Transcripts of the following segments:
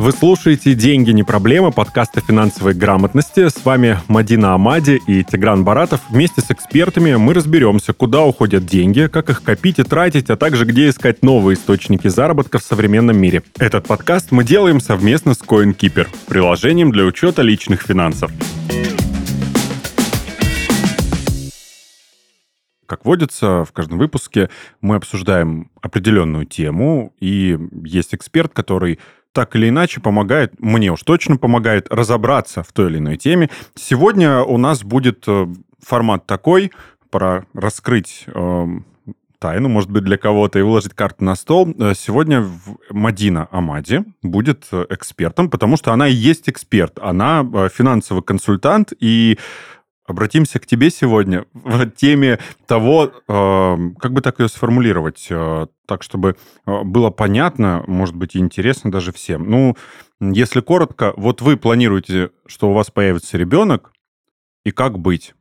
Вы слушаете «Деньги не проблема» подкаста финансовой грамотности. С вами Мадина Амади и Тигран Баратов. Вместе с экспертами мы разберемся, куда уходят деньги, как их копить и тратить, а также где искать новые источники заработка в современном мире. Этот подкаст мы делаем совместно с CoinKeeper, приложением для учета личных финансов. Как водится, в каждом выпуске мы обсуждаем определенную тему, и есть эксперт, который так или иначе помогает, мне уж точно помогает разобраться в той или иной теме. Сегодня у нас будет э, формат такой, пора раскрыть э, тайну, может быть, для кого-то, и выложить карты на стол. Э, сегодня Мадина Амади будет э, экспертом, потому что она и есть эксперт. Она финансовый консультант, и обратимся к тебе сегодня в теме того, э, как бы так ее сформулировать, э, так, чтобы э, было понятно, может быть, и интересно даже всем. Ну, если коротко, вот вы планируете, что у вас появится ребенок, и как быть?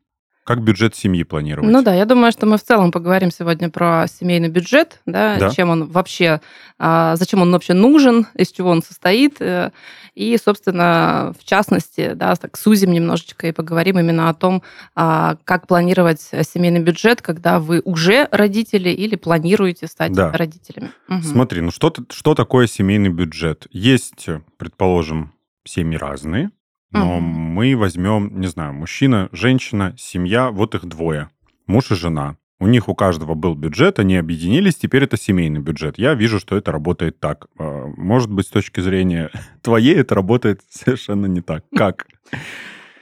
Как бюджет семьи планировать? Ну да, я думаю, что мы в целом поговорим сегодня про семейный бюджет, да, да. чем он вообще, а, зачем он вообще нужен, из чего он состоит, э, и, собственно, в частности, да, так сузим немножечко и поговорим именно о том, а, как планировать семейный бюджет, когда вы уже родители или планируете стать да. родителями. Угу. Смотри, ну что, что такое семейный бюджет? Есть, предположим, семьи разные, но угу. мы возьмем, не знаю, мужчина, женщина, семья, вот их двое, муж и жена. У них у каждого был бюджет, они объединились, теперь это семейный бюджет. Я вижу, что это работает так. А, может быть, с точки зрения твоей это работает совершенно не так. Как?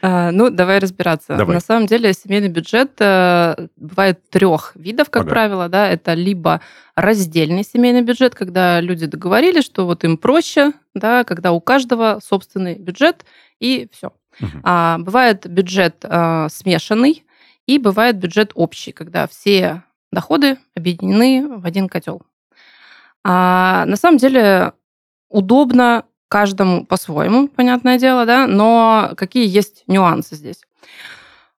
А, ну, давай разбираться. Давай. На самом деле семейный бюджет э, бывает трех видов, как ага. правило. Да? Это либо раздельный семейный бюджет, когда люди договорились, что вот им проще, да, когда у каждого собственный бюджет, и все. Угу. А, бывает бюджет а, смешанный, и бывает бюджет общий, когда все доходы объединены в один котел. А, на самом деле удобно каждому по-своему, понятное дело, да, но какие есть нюансы здесь?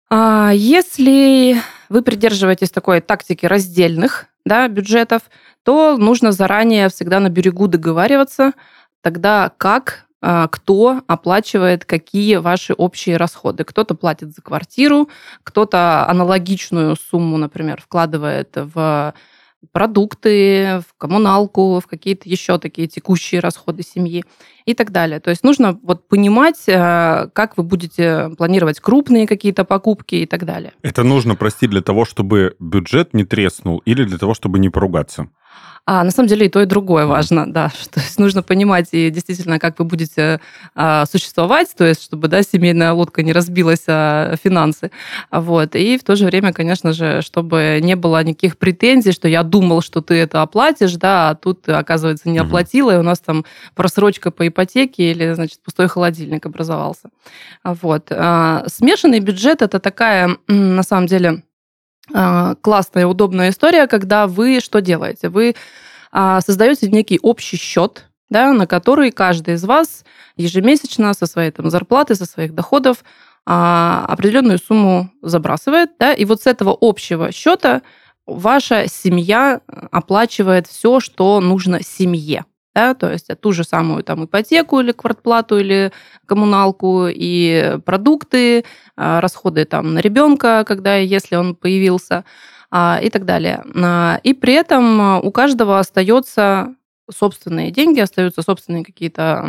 А, если вы придерживаетесь такой тактики раздельных да, бюджетов, то нужно заранее всегда на берегу договариваться, тогда как кто оплачивает какие ваши общие расходы. Кто-то платит за квартиру, кто-то аналогичную сумму, например, вкладывает в продукты, в коммуналку, в какие-то еще такие текущие расходы семьи и так далее. То есть нужно вот понимать, э, как вы будете планировать крупные какие-то покупки и так далее. Это нужно, прости, для того, чтобы бюджет не треснул или для того, чтобы не поругаться? А на самом деле и то, и другое важно, да. То есть нужно понимать и действительно, как вы будете а, существовать, то есть чтобы, да, семейная лодка не разбилась о финансы. Вот. И в то же время, конечно же, чтобы не было никаких претензий, что я думал, что ты это оплатишь, да, а тут, оказывается, не оплатила, и у нас там просрочка по ипотеке или, значит, пустой холодильник образовался. Вот. А, смешанный бюджет – это такая, на самом деле, а, классная, удобная история, когда вы что делаете? Вы а, создаете некий общий счет, да, на который каждый из вас ежемесячно со своей там, зарплаты, со своих доходов а, определенную сумму забрасывает, да, и вот с этого общего счета ваша семья оплачивает все, что нужно семье да, то есть ту же самую там ипотеку или квартплату или коммуналку и продукты, а, расходы там на ребенка, когда если он появился а, и так далее. А, и при этом у каждого остается собственные деньги, остаются собственные какие-то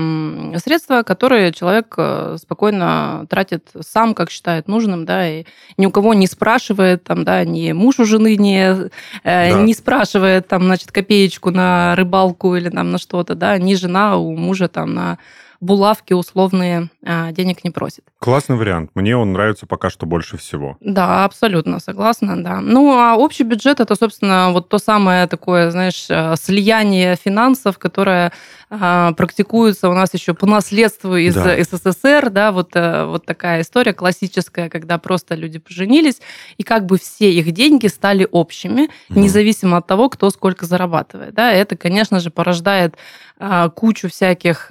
средства, которые человек э, спокойно тратит сам, как считает нужным, да, и ни у кого не спрашивает, там, да, ни муж у жены не, э, да. не спрашивает, там, значит, копеечку на рыбалку или там на что-то, да, ни жена у мужа там на булавки условные денег не просит. Классный вариант. Мне он нравится пока что больше всего. Да, абсолютно согласна, да. Ну, а общий бюджет это, собственно, вот то самое такое, знаешь, э, слияние финансов, которое а, практикуется у нас еще по наследству из да. СССР, да, вот, э, вот такая история классическая, когда просто люди поженились, и как бы все их деньги стали общими, угу. независимо от того, кто сколько зарабатывает. Да. Это, конечно же, порождает а, кучу всяких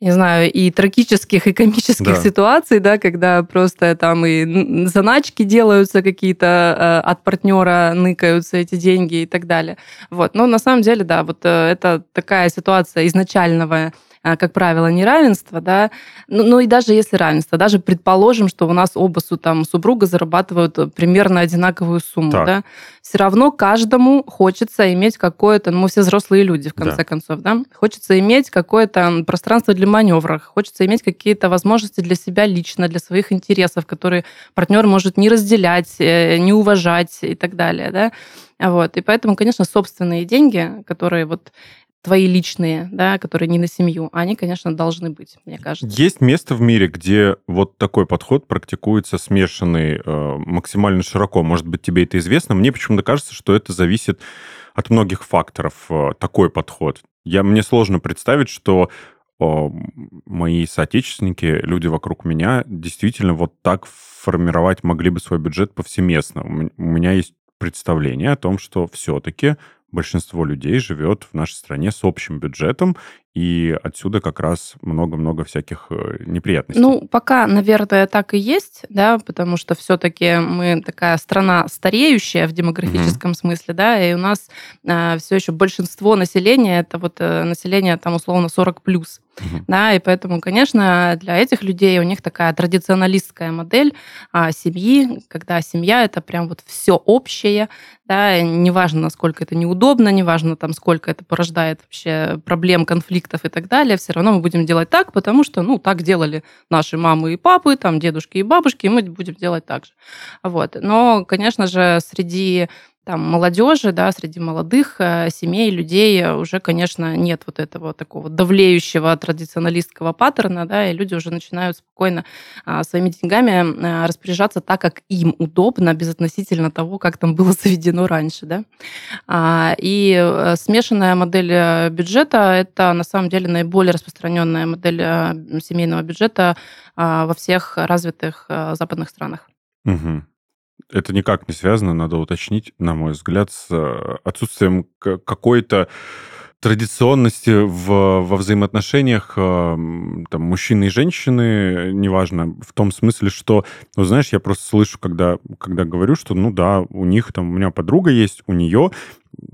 не знаю, и трагических, и комических да. ситуаций, да, когда просто там и заначки делаются какие-то э, от партнера, ныкаются эти деньги и так далее. Вот. Но на самом деле, да, вот э, это такая ситуация изначального как правило, неравенство, да, ну, ну и даже если равенство, даже предположим, что у нас оба там супруга зарабатывают примерно одинаковую сумму, так. да, все равно каждому хочется иметь какое-то, ну, мы все взрослые люди, в конце да. концов, да, хочется иметь какое-то пространство для маневра, хочется иметь какие-то возможности для себя лично, для своих интересов, которые партнер может не разделять, э, не уважать и так далее, да. Вот. И поэтому, конечно, собственные деньги, которые вот твои личные, да, которые не на семью, они, конечно, должны быть, мне кажется. Есть место в мире, где вот такой подход практикуется смешанный э, максимально широко. Может быть, тебе это известно. Мне почему-то кажется, что это зависит от многих факторов, э, такой подход. Я, мне сложно представить, что мои соотечественники, люди вокруг меня, действительно вот так формировать могли бы свой бюджет повсеместно. У меня есть представление о том, что все-таки большинство людей живет в нашей стране с общим бюджетом, и отсюда как раз много-много всяких э, неприятностей. Ну, пока, наверное, так и есть, да, потому что все-таки мы такая страна стареющая в демографическом mm-hmm. смысле, да, и у нас э, все еще большинство населения это вот э, население там условно 40 плюс. Да, и поэтому, конечно, для этих людей у них такая традиционалистская модель а, семьи, когда семья это прям вот все общее, да, неважно, насколько это неудобно, неважно, там, сколько это порождает вообще проблем, конфликтов и так далее, все равно мы будем делать так, потому что, ну, так делали наши мамы и папы, там, дедушки и бабушки, и мы будем делать так же. Вот. Но, конечно же, среди там, молодежи, да, среди молодых э, семей, людей уже, конечно, нет вот этого такого давлеющего традиционалистского паттерна, да, и люди уже начинают спокойно а, своими деньгами а, распоряжаться так, как им удобно, безотносительно того, как там было заведено раньше, да. А, и э, смешанная модель э, бюджета – это, на самом деле, наиболее распространенная модель семейного бюджета во всех развитых западных странах. Угу это никак не связано, надо уточнить, на мой взгляд, с э, отсутствием какой-то традиционности в, во взаимоотношениях э, там, мужчины и женщины, неважно, в том смысле, что, ну, знаешь, я просто слышу, когда, когда говорю, что, ну да, у них там, у меня подруга есть, у нее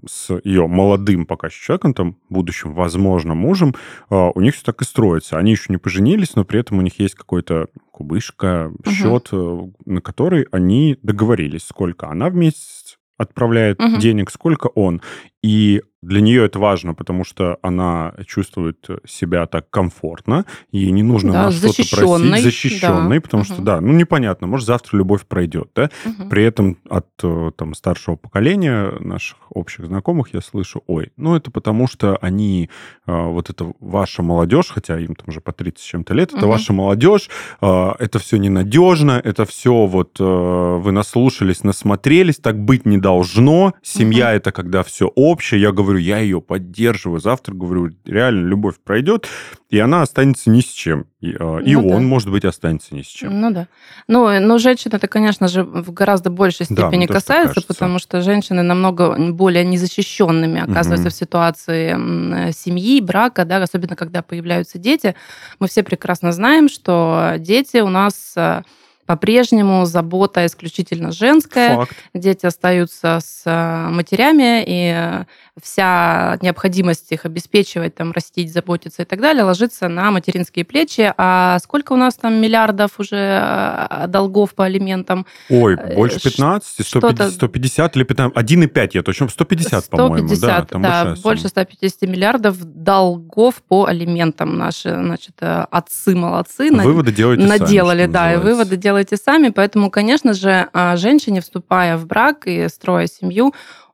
с ее молодым пока еще человеком, там, будущим, возможно, мужем, а, у них все так и строится. Они еще не поженились, но при этом у них есть какой-то кубышка, угу. счет, э, на который они договорились, сколько она в месяц отправляет угу. денег, сколько он. И для нее это важно, потому что она чувствует себя так комфортно, ей не нужно да, на что-то просить, защищенной, да. потому угу. что, да, ну непонятно, может, завтра любовь пройдет, да? Угу. При этом от э, там старшего поколения наших общих знакомых я слышу, ой, ну это потому что они, э, вот это ваша молодежь, хотя им там уже по 30 с чем-то лет, угу. это ваша молодежь, э, это все ненадежно, это все вот вы наслушались, насмотрелись, так быть не должно, семья угу. это когда все общее, я говорю, я ее поддерживаю. Завтра, говорю, реально любовь пройдет, и она останется ни с чем. И, а, и ну, он, да. может быть, останется ни с чем. Ну да. Ну, но женщин это, конечно же, в гораздо большей степени да, касается, потому что женщины намного более незащищенными оказываются угу. в ситуации семьи, брака, да, особенно когда появляются дети. Мы все прекрасно знаем, что дети у нас а, по-прежнему забота исключительно женская. Факт. Дети остаются с э, матерями, и э, вся необходимость их обеспечивать, там, растить, заботиться и так далее ложится на материнские плечи. А сколько у нас там миллиардов уже э, долгов по алиментам? Ой, больше 15, 150, 150 или 15, 1,5 я точно, 150, 150 по-моему. Да, там да больше 150 миллиардов долгов по алиментам наши, значит, отцы молодцы. Выводы делаете Наделали, сами, да, и выводы делаете делайте сами. Поэтому, конечно же, а, женщине, вступая в брак и строя семью,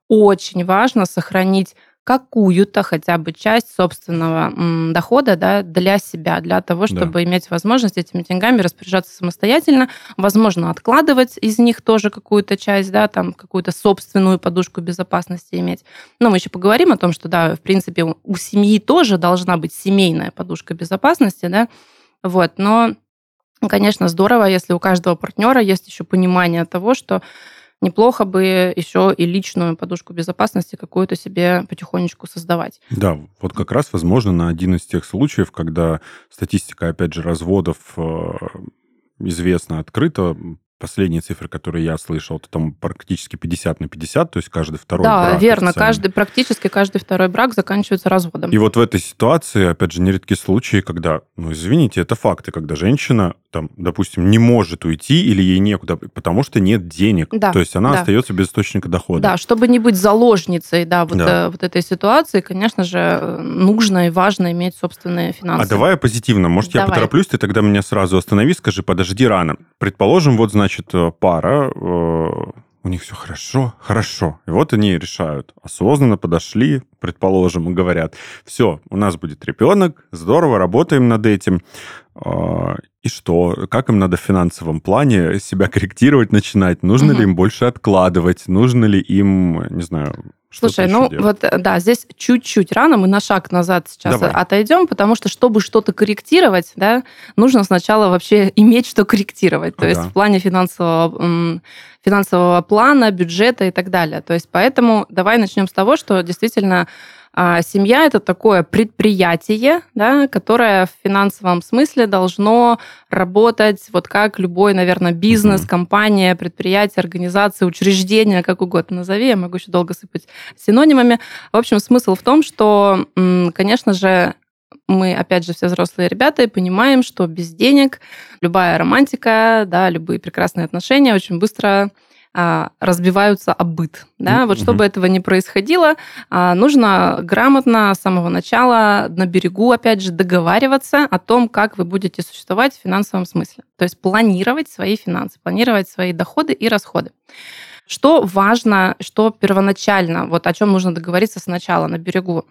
очень важно сохранить какую-то хотя бы часть собственного дохода да, для себя, для того, чтобы да. иметь возможность этими деньгами распоряжаться самостоятельно, возможно, откладывать из них тоже какую-то часть, да, там какую-то собственную подушку безопасности иметь. Но мы еще поговорим о том, что, да, в принципе, у семьи тоже должна быть семейная подушка безопасности, да, вот, но Конечно, здорово, если у каждого партнера есть еще понимание того, что неплохо бы еще и личную подушку безопасности какую-то себе потихонечку создавать. Да, вот как раз, возможно, на один из тех случаев, когда статистика, опять же, разводов э, известна открыто, последние цифры, которые я слышал, это там практически 50 на 50, то есть каждый второй да, брак. верно, официально. каждый, практически каждый второй брак заканчивается разводом. И вот в этой ситуации, опять же, нередки случаи, когда, ну, извините, это факты, когда женщина, там, допустим, не может уйти или ей некуда, потому что нет денег. Да, То есть она да. остается без источника дохода. Да, чтобы не быть заложницей, да, вот, Да. э, вот этой ситуации, конечно же, нужно и важно иметь собственные финансы. А давай позитивно. Может, я Давай. потороплюсь, ты тогда меня сразу останови, скажи, подожди рано. Предположим, вот, значит, э, пара, э, у них все хорошо, хорошо. И вот они решают, осознанно подошли, предположим, и говорят, все, у нас будет ребенок, здорово, работаем над этим. А, И что? Как им надо в финансовом плане себя корректировать начинать? Нужно Мгм. ли им больше откладывать? Нужно ли им, не знаю, Слушай, ну делать? вот э, да, здесь чуть-чуть рано, мы на шаг назад сейчас Давай. отойдем, потому что чтобы что-то корректировать, да, нужно сначала вообще иметь что корректировать, то есть Ага. в плане финансового, финансового плана, бюджета и так далее. То есть поэтому давай начнем с того, что действительно а, семья это такое предприятие, да, которое в финансовом смысле должно работать вот как любой, наверное, бизнес, компания, предприятие, организация, учреждение, как угодно назови, я могу еще долго сыпать синонимами. В общем, смысл в том, что, конечно же, мы, опять же, все взрослые ребята и понимаем, что без денег любая романтика, да, любые прекрасные отношения очень быстро разбиваются об быт. Да? Вот чтобы этого не происходило, а, нужно грамотно с самого начала на берегу, опять же, договариваться о том, как вы будете существовать в финансовом смысле. То есть планировать свои финансы, планировать свои доходы и расходы. Что важно, что первоначально, вот о чем нужно договориться сначала на берегу,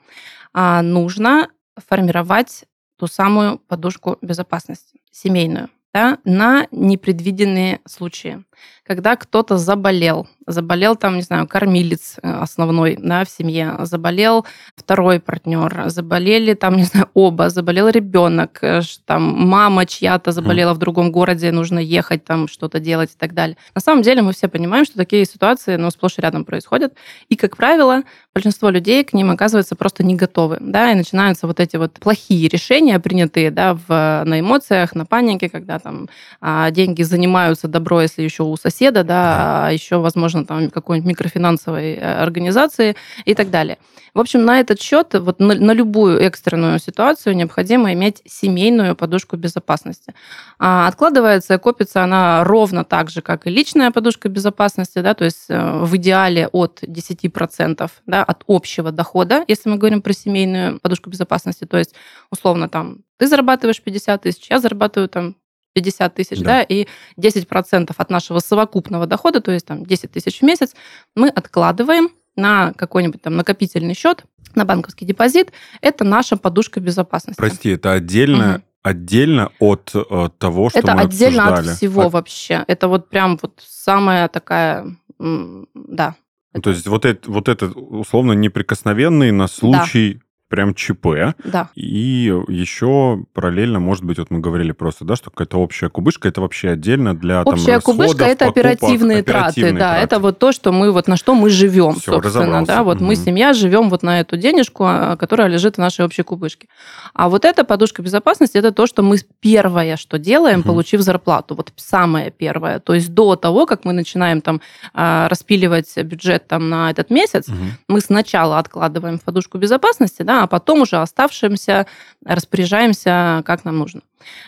А, нужно формировать ту самую подушку безопасности, семейную, да, на непредвиденные случаи. Когда кто-то заболел, заболел там, не знаю, кормилец э, основной да, в семье, заболел второй партнер, заболели там, не знаю, оба, заболел ребенок, э, там мама чья-то заболела в другом городе, нужно ехать там что-то делать и так далее. На самом деле мы все понимаем, что такие ситуации, ну, сплошь и рядом происходят, и, как правило, большинство людей к ним оказывается просто не готовы, да, и начинаются вот эти вот плохие решения, принятые, да, в, на эмоциях, на панике, когда там а, деньги занимаются добро, если еще у соседа, да, а еще, возможно, там какой-нибудь микрофинансовой э, организации и так далее. В общем, на этот счет, вот на, на любую экстренную ситуацию необходимо иметь семейную подушку безопасности. А, откладывается и копится она ровно так же, как и личная подушка безопасности, да, то есть э, в идеале от 10% да, от общего дохода, если мы говорим про семейную подушку безопасности, то есть условно там ты зарабатываешь 50 тысяч, я зарабатываю там 50 тысяч, Да. да. и 10% от нашего совокупного дохода, то есть там 10 тысяч в месяц, мы откладываем на какой-нибудь там накопительный счет, на банковский депозит. Это наша подушка безопасности. Прости, это отдельно, Мгм. отдельно от э, того, что это мы отдельно обсуждали? от всего От- вообще. Это вот прям вот самая такая, да. Ну, То есть вот это, вот это условно неприкосновенный на случай прям ЧП. Да. И еще параллельно, может быть, вот мы говорили просто, да, что какая-то общая кубышка, это вообще отдельно для там, Общая расходов, кубышка это покупок, оперативные, траты, оперативные да, траты. это вот то, что мы вот на что мы живем, Всё, собственно, разобрался. да, вот мы Мгм. семья живем вот на эту денежку, а, которая лежит в нашей общей кубышке. А вот эта подушка безопасности это то, что мы первое, что делаем, Мгм. получив зарплату, вот самое первое, то есть до того, как мы начинаем там а, распиливать бюджет там на этот месяц, Мгм. мы сначала откладываем в подушку безопасности, да, а потом уже оставшимся распоряжаемся, как нам нужно.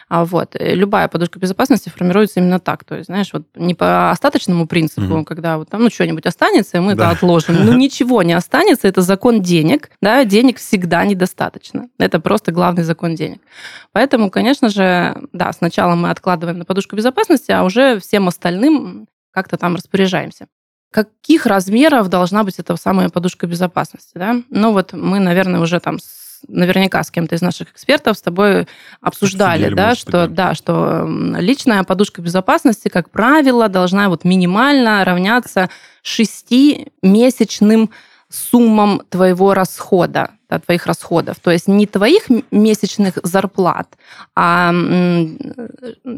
А вот э, любая подушка безопасности формируется именно так, то есть, знаешь, вот не по остаточному принципу, Мгм. когда вот там ну что-нибудь останется, и мы Да. это отложим. Ну ничего не останется, это закон денег, да, денег всегда недостаточно. Это просто главный закон денег. Поэтому, конечно же, да, сначала мы откладываем на подушку безопасности, а уже всем остальным как-то там распоряжаемся каких размеров должна быть эта самая подушка безопасности, да? Ну вот мы, наверное, уже там с- наверняка с кем-то из наших экспертов с тобой обсуждали, Обсудили, да, может что, быть, да, что м, личная подушка безопасности, как правило, должна вот минимально равняться шестимесячным суммам твоего расхода, да, твоих расходов. То есть не твоих месячных зарплат, а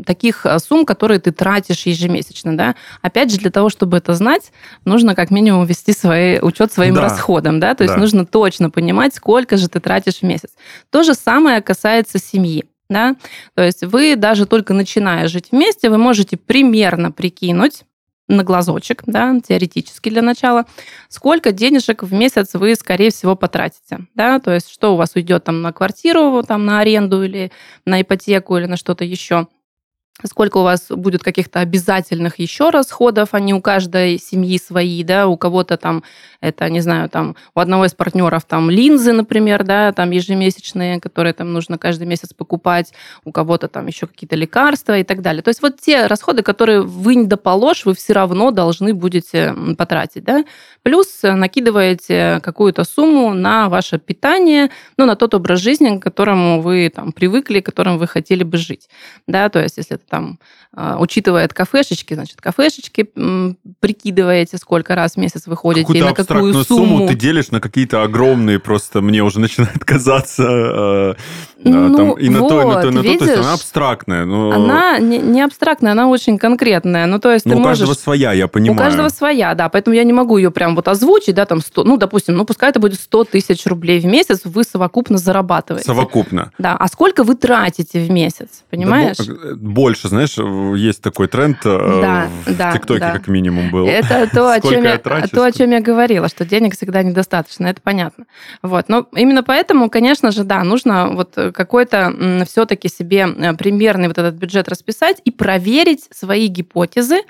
таких э, сумм, которые ты тратишь ежемесячно. Да? Опять же, для того, чтобы это знать, нужно как минимум вести свои, учет своим Да. расходам. Да? То есть Да. нужно точно понимать, сколько же ты тратишь в месяц. То же самое касается семьи. Да? То есть вы даже только начиная жить вместе, вы можете примерно прикинуть, на глазочек, да, теоретически для начала, сколько денежек в месяц вы, скорее всего, потратите, да, то есть что у вас уйдет там на квартиру, там на аренду или на ипотеку или на что-то еще, сколько у вас будет каких-то обязательных еще расходов, они у каждой семьи свои, да, у кого-то там это, не знаю, там у одного из партнеров там линзы, например, да, там ежемесячные, которые там нужно каждый месяц покупать, у кого-то там еще какие-то лекарства и так далее. То есть вот те расходы, которые вы не доположь, вы все равно должны будете потратить, да. Плюс накидываете какую-то сумму на ваше питание, ну, на тот образ жизни, к которому вы там привыкли, которым вы хотели бы жить, да, то есть если там а, учитывает кафешечки, значит, кафешечки прикидываете, сколько раз в месяц вы ходите и на какую сумму. сумму ты делишь на какие-то огромные, просто мне уже начинает казаться э, ну, там, и на вот, то, и на то, и на видишь, то. То есть она абстрактная. Но... Она не, не абстрактная, она очень конкретная. Ну, то есть но ты у можешь... каждого своя, я понимаю. У каждого своя, да. Поэтому я не могу ее прям вот озвучить, да, там 100, ну, допустим, ну, пускай это будет 100 тысяч рублей в месяц, вы совокупно зарабатываете. Совокупно. Да. А сколько вы тратите в месяц, понимаешь? Да, больше, знаешь, есть такой тренд э, да, в да, ТикТоке да. как минимум был. Это то, о чем я, трачу, то, о чем я говорила, что денег всегда недостаточно, это понятно. Вот. Но именно поэтому, конечно же, да, нужно вот какой-то все-таки себе э, примерный вот этот бюджет расписать и проверить свои гипотезы,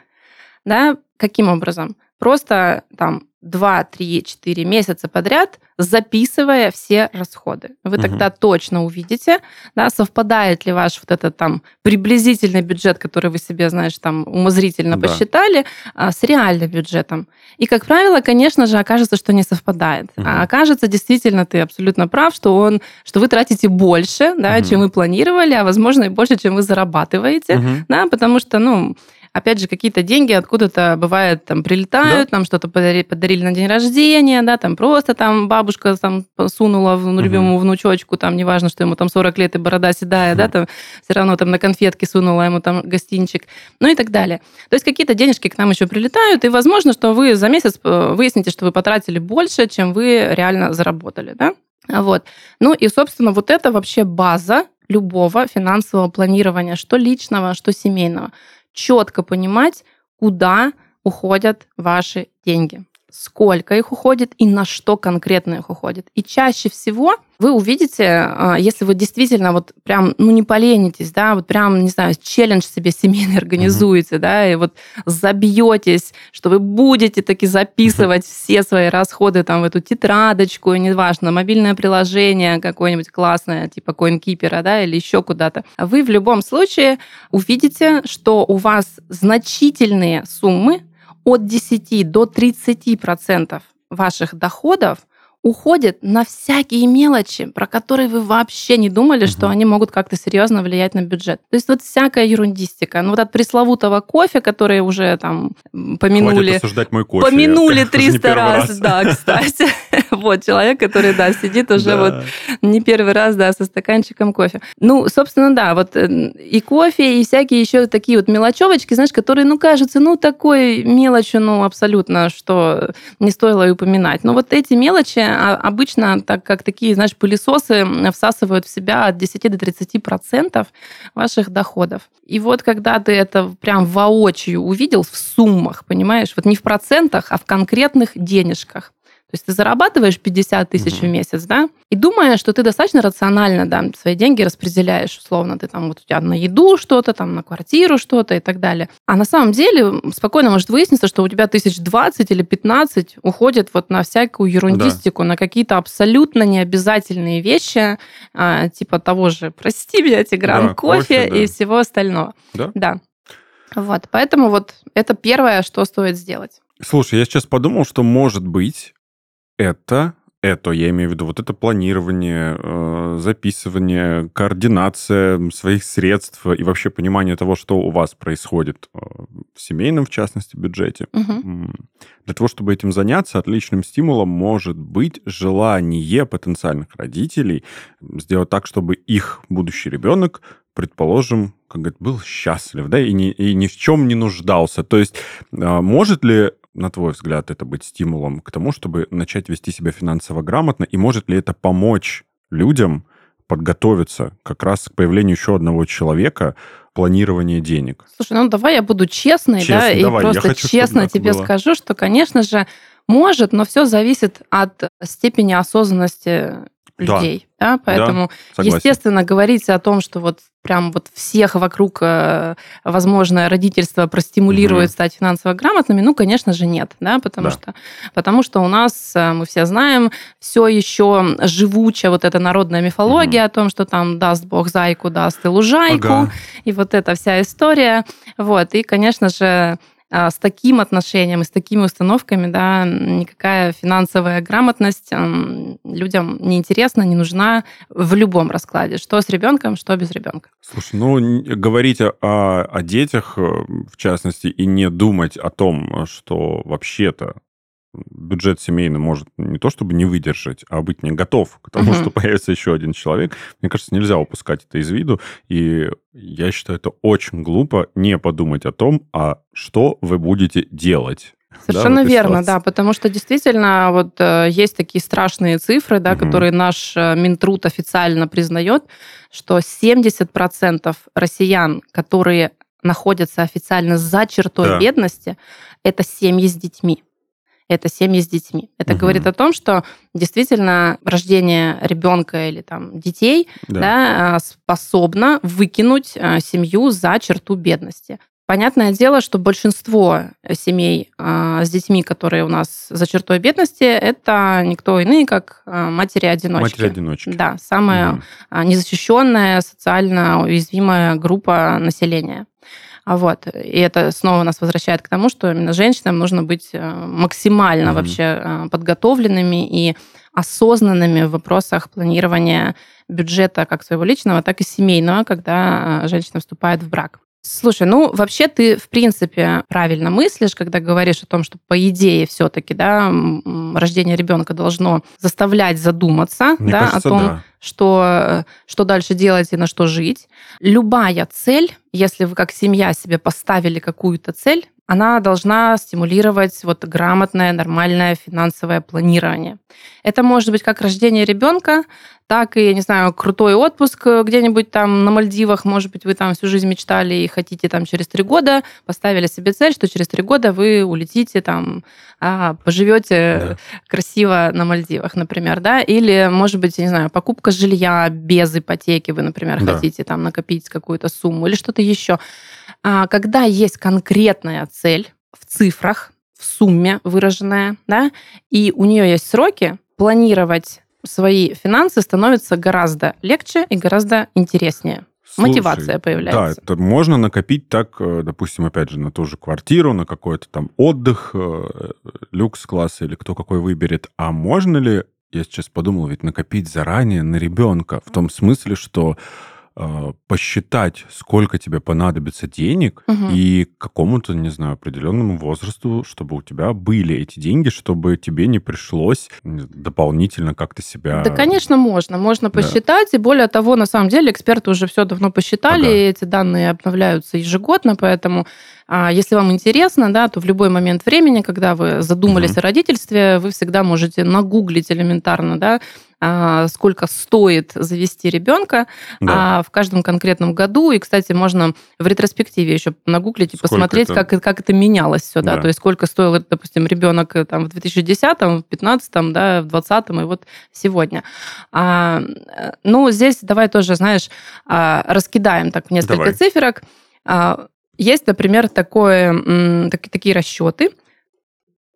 да, каким образом? Просто там 2, 3, 4 месяца подряд, записывая все расходы. Вы угу. тогда точно увидите, да, совпадает ли ваш вот этот там приблизительный бюджет, который вы себе, знаешь, там умозрительно да. посчитали, а, с реальным бюджетом. И, как правило, конечно же, окажется, что не совпадает. Угу. А окажется, действительно, ты абсолютно прав, что он, что вы тратите больше, да, угу. чем вы планировали, а возможно и больше, чем вы зарабатываете, угу. да, потому что, ну, опять же, какие-то деньги откуда-то, бывает, там, прилетают, да. нам что-то подарили, подарили на день рождения, да, там, просто там бабушка там сунула в, ну, любимому угу. внучочку, там, неважно, что ему там 40 лет и борода седая, угу. да, там, все равно там на конфетки сунула ему там гостинчик, ну и так далее. То есть какие-то денежки к нам еще прилетают, и возможно, что вы за месяц э, выясните, что вы потратили больше, чем вы реально заработали, да. Вот. Ну и, собственно, вот это вообще база любого финансового планирования, что личного, что семейного четко понимать, куда уходят ваши деньги сколько их уходит и на что конкретно их уходит. И чаще всего вы увидите, а, если вы действительно вот прям, ну, не поленитесь, да, вот прям, не знаю, челлендж себе семейный организуете, mm-hmm. да, и вот забьетесь, что вы будете таки записывать mm-hmm. все свои расходы там в эту тетрадочку, неважно, мобильное приложение какое-нибудь классное, типа CoinKeeper, да, или еще куда-то. Вы в любом случае увидите, что у вас значительные суммы от 10 до 30 процентов ваших доходов уходит на всякие мелочи, про которые вы вообще не думали, что они могут как-то серьезно влиять на бюджет. То есть вот всякая ерундистика. Ну вот от пресловутого кофе, который уже там помянули... Хватит осуждать мой кофе. Помянули 300 раз, раз, да, кстати. Вот человек, который, да, сидит уже вот не первый раз, да, со стаканчиком кофе. Ну, собственно, да, вот э, и кофе, и всякие еще такие вот мелочевочки, знаешь, которые, ну, кажутся, ну, такой мелочью, ну, абсолютно, что не стоило и упоминать. Но вот эти мелочи, обычно, так как такие, знаешь, пылесосы всасывают в себя от 10 до 30 процентов ваших доходов. И вот когда ты это прям воочию увидел в суммах, понимаешь, вот не в процентах, а в конкретных денежках, то есть ты зарабатываешь 50 тысяч угу. в месяц, да, и думая, что ты достаточно рационально, да, свои деньги распределяешь, условно, ты там вот у тебя на еду что-то, там на квартиру что-то и так далее. А на самом деле спокойно может выясниться, что у тебя тысяч 20 или 15 уходит вот на всякую ерундистику, да. на какие-то абсолютно необязательные вещи, а, типа того же, прости меня, Тигран, да, кофе, кофе да. и всего остального. Да? Да. Вот, поэтому вот это первое, что стоит сделать. Слушай, я сейчас подумал, что, может быть, это, это, я имею в виду, вот это планирование, э, записывание, координация своих средств и вообще понимание того, что у вас происходит э, в семейном, в частности, бюджете. Угу. Для того, чтобы этим заняться, отличным стимулом может быть желание потенциальных родителей сделать так, чтобы их будущий ребенок предположим, как говорит, был счастлив, да, и ни, и ни в чем не нуждался. То есть а, может ли на твой взгляд, это быть стимулом к тому, чтобы начать вести себя финансово грамотно? И может ли это помочь людям подготовиться как раз к появлению еще одного человека, планирование денег? Слушай, ну давай я буду честной, Честно, да, и давай, просто хочу, честно тебе было. скажу, что, конечно же, может, но все зависит от степени осознанности. Людей, да, поэтому, Согласен. естественно, говорить о том, что вот прям вот всех вокруг э, возможное родительство простимулирует Мгм. стать финансово грамотными, ну, конечно же, нет, да, потому Да. что потому что у нас, э, мы все знаем, все еще живуча вот эта народная мифология о том, что там даст Бог зайку, даст и лужайку, Ага. и вот эта вся история. Вот. И, конечно же, с таким отношением и с такими установками, да, никакая финансовая грамотность людям не интересна, не нужна в любом раскладе, что с ребенком, что без ребенка. Слушай, ну, говорить о, о детях, э, в частности, и не думать о том, что вообще-то бюджет семейный может не то чтобы не выдержать, а быть не готов к тому, Мгм. что появится еще один человек. Мне кажется, нельзя упускать это из виду. И я считаю, это очень глупо не подумать о том, а что вы будете делать. да, Совершенно этой верно, ситуации. да, потому что действительно вот э, есть такие страшные цифры, да, Мгм. которые наш э, Минтруд официально признает, что 70% россиян, которые находятся официально за чертой Да. бедности, это семьи с детьми. Это семьи с детьми. Это Мгм. говорит о том, что действительно рождение ребенка или там детей Да. да, а, способна выкинуть а, семью за черту бедности. Понятное дело, что большинство семей а, с детьми, которые у нас за чертой бедности, это никто иные, как матери-одиночки. Матери-одиночки. Да, самая а, незащищенная, социально уязвимая группа населения. А Вот. И это снова нас возвращает к тому, что именно женщинам нужно быть э, максимально Мгм. вообще э, подготовленными и осознанными в вопросах планирования бюджета как своего личного, так и семейного, когда э, женщина вступает в брак. Слушай, ну вообще ты в принципе правильно мыслишь, когда говоришь о том, что по идее все-таки да, рождение ребенка должно заставлять задуматься Мне да, кажется, о том, да. что, э, что дальше делать и на что жить. Любая цель, если вы как семья себе поставили какую-то цель, она должна стимулировать вот грамотное, нормальное финансовое планирование. Это может быть как рождение ребенка, так и, я не знаю, крутой отпуск э, где-нибудь там на Мальдивах. Может быть, вы там всю жизнь мечтали и хотите там через три года, поставили себе цель, что через три года вы улетите там, а, поживете Да. красиво на Мальдивах, например, да, или, может быть, я не знаю, покупка жилья без ипотеки, вы, например, Да. хотите там накопить какую-то сумму или что-то еще. А, Когда есть конкретная цель в цифрах, в сумме выраженная, да, и у нее есть сроки, планировать свои финансы становится гораздо легче и гораздо интереснее. Слушай, Мотивация появляется. Да, это можно накопить так, э, допустим, опять же, на ту же квартиру, на какой-то там отдых, э, люкс-класс или кто какой выберет. А можно ли, я сейчас подумал, ведь накопить заранее на ребенка в том смысле, что посчитать, сколько тебе понадобится денег, Мгм. и к какому-то, не знаю, определенному возрасту, чтобы у тебя были эти деньги, чтобы тебе не пришлось дополнительно как-то себя... Да, конечно, можно. Можно Да. посчитать. И более того, на самом деле, эксперты уже все давно посчитали, Ага. и эти данные обновляются ежегодно, поэтому а, если вам интересно, да, то в любой момент времени, когда вы задумались Мгм. о родительстве, вы всегда можете нагуглить элементарно, да, а, сколько стоит завести ребенка Да. а, в каждом конкретном году. И, кстати, можно в ретроспективе еще нагуглить и Сколько посмотреть, это? как, как это менялось все, да. Да. То есть сколько стоил, допустим, ребенок э, там, в 2010, в 2015, да, в 2020 и вот сегодня. А, э, ну, здесь давай тоже, знаешь, а, раскидаем так несколько Давай. циферок. А, есть, например, такое, так- такие расчеты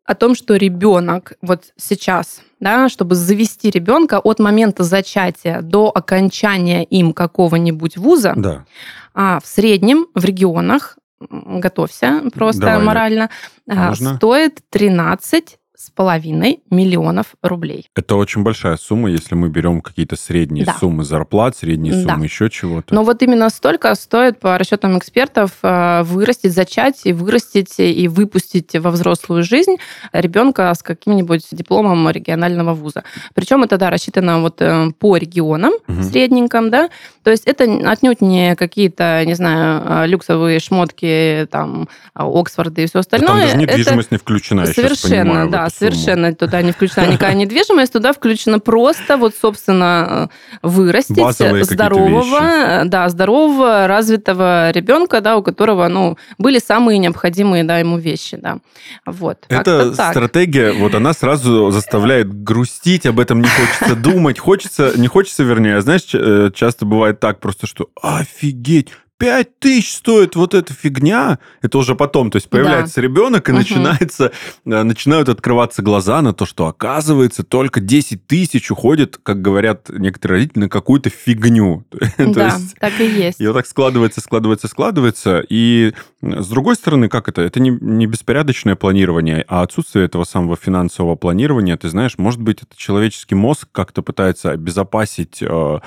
о том, что ребенок вот сейчас, да, чтобы завести ребенка от момента зачатия до окончания им какого-нибудь вуза, Да. а в среднем в регионах, готовься просто Давай. морально, а, Можно? стоит 13 с половиной миллионов рублей. Это очень большая сумма, если мы берем какие-то средние Да. суммы зарплат, средние Да. суммы еще чего-то. Но вот именно столько стоит, по расчетам экспертов, э, вырастить, зачать и вырастить и выпустить во взрослую жизнь ребенка с каким-нибудь дипломом регионального вуза. Причем это, да, рассчитано вот э, по регионам Мгм. средненьком, да, то есть это отнюдь не какие-то, не знаю, э, люксовые шмотки, там, а, Оксфорды и все Да остальное. там даже Это- недвижимость не включена, я Совершенно, понимаю. в да, Да, совершенно туда не включена никакая недвижимость, туда включено просто вот, собственно, вырастить Базовые здорового, вещи. да, здорового, развитого ребенка, да, у которого, ну, были самые необходимые, да, ему вещи, да. Вот. Эта так. стратегия, вот она сразу заставляет грустить, об этом не хочется думать, хочется, не хочется, вернее, а знаешь, э, часто бывает так просто, что офигеть, пять тысяч стоит вот эта фигня, это уже потом, то есть появляется ребенок и Мгм. начинается, э, начинают открываться глаза на то, что оказывается только 10 тысяч уходит, как говорят некоторые родители, на какую-то фигню. Да, есть так и есть. и вот так складывается, складывается, складывается. И с другой стороны, как это? Это не, не беспорядочное планирование, а отсутствие этого самого финансового планирования. Ты знаешь, может быть, это человеческий мозг как-то пытается обезопасить э,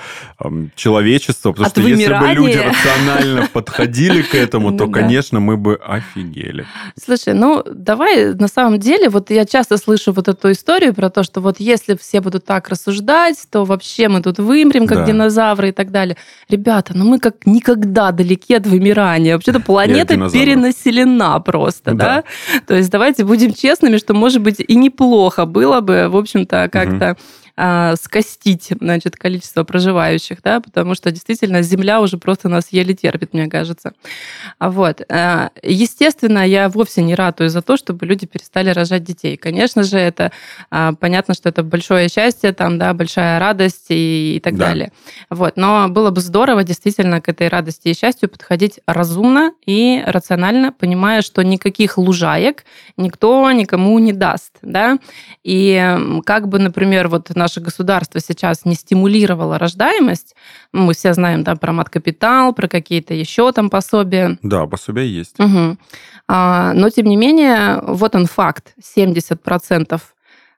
человечество, потому От что если бы люди рационально подходили к этому, то, Ну конечно, мы бы офигели. Слушай, ну давай на самом деле, вот я часто слышу вот эту историю про то, что вот если все будут так рассуждать, то вообще мы тут вымрем, как Да. динозавры и так далее. Ребята, ну мы как никогда далеки от вымирания. Вообще-то планета перенаселена просто, Да. да? То есть давайте будем честными, что, может быть, и неплохо было бы, в общем-то, как-то а, скостить, значит, количество проживающих, да, потому что действительно Земля уже просто нас еле терпит, мне кажется. А Вот. А, Естественно, я вовсе не ратую за то, чтобы люди перестали рожать детей. Конечно же, это понятно, что это большое счастье, там, да, большая радость и, и так Да. далее. Вот. Но было бы здорово действительно к этой радости и счастью подходить разумно и рационально, понимая, что никаких лужаек никто никому не даст, да. И как бы, например, вот наше государство сейчас не стимулировало рождаемость, мы все знаем, да, про маткапитал, про какие-то еще там пособия, Да, пособие есть. А, Но, тем не менее, вот он факт. 70%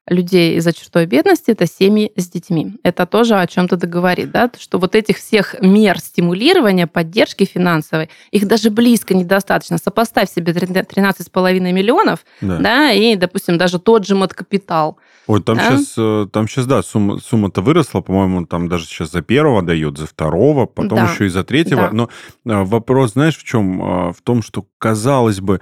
людей за чертой бедности – это семьи с детьми. Это тоже о чем-то договорит, да? что вот этих всех мер стимулирования, поддержки финансовой, их даже близко недостаточно. Сопоставь себе 13,5 миллионов, Да. да, и, допустим, даже тот же маткапитал. Ой, там Да? сейчас, там сейчас, да, сумма, сумма-то выросла, по-моему, там даже сейчас за первого дают, за второго, потом Да, еще и за третьего. да. Но а, вопрос, знаешь, в чем? А, В том, что, казалось бы,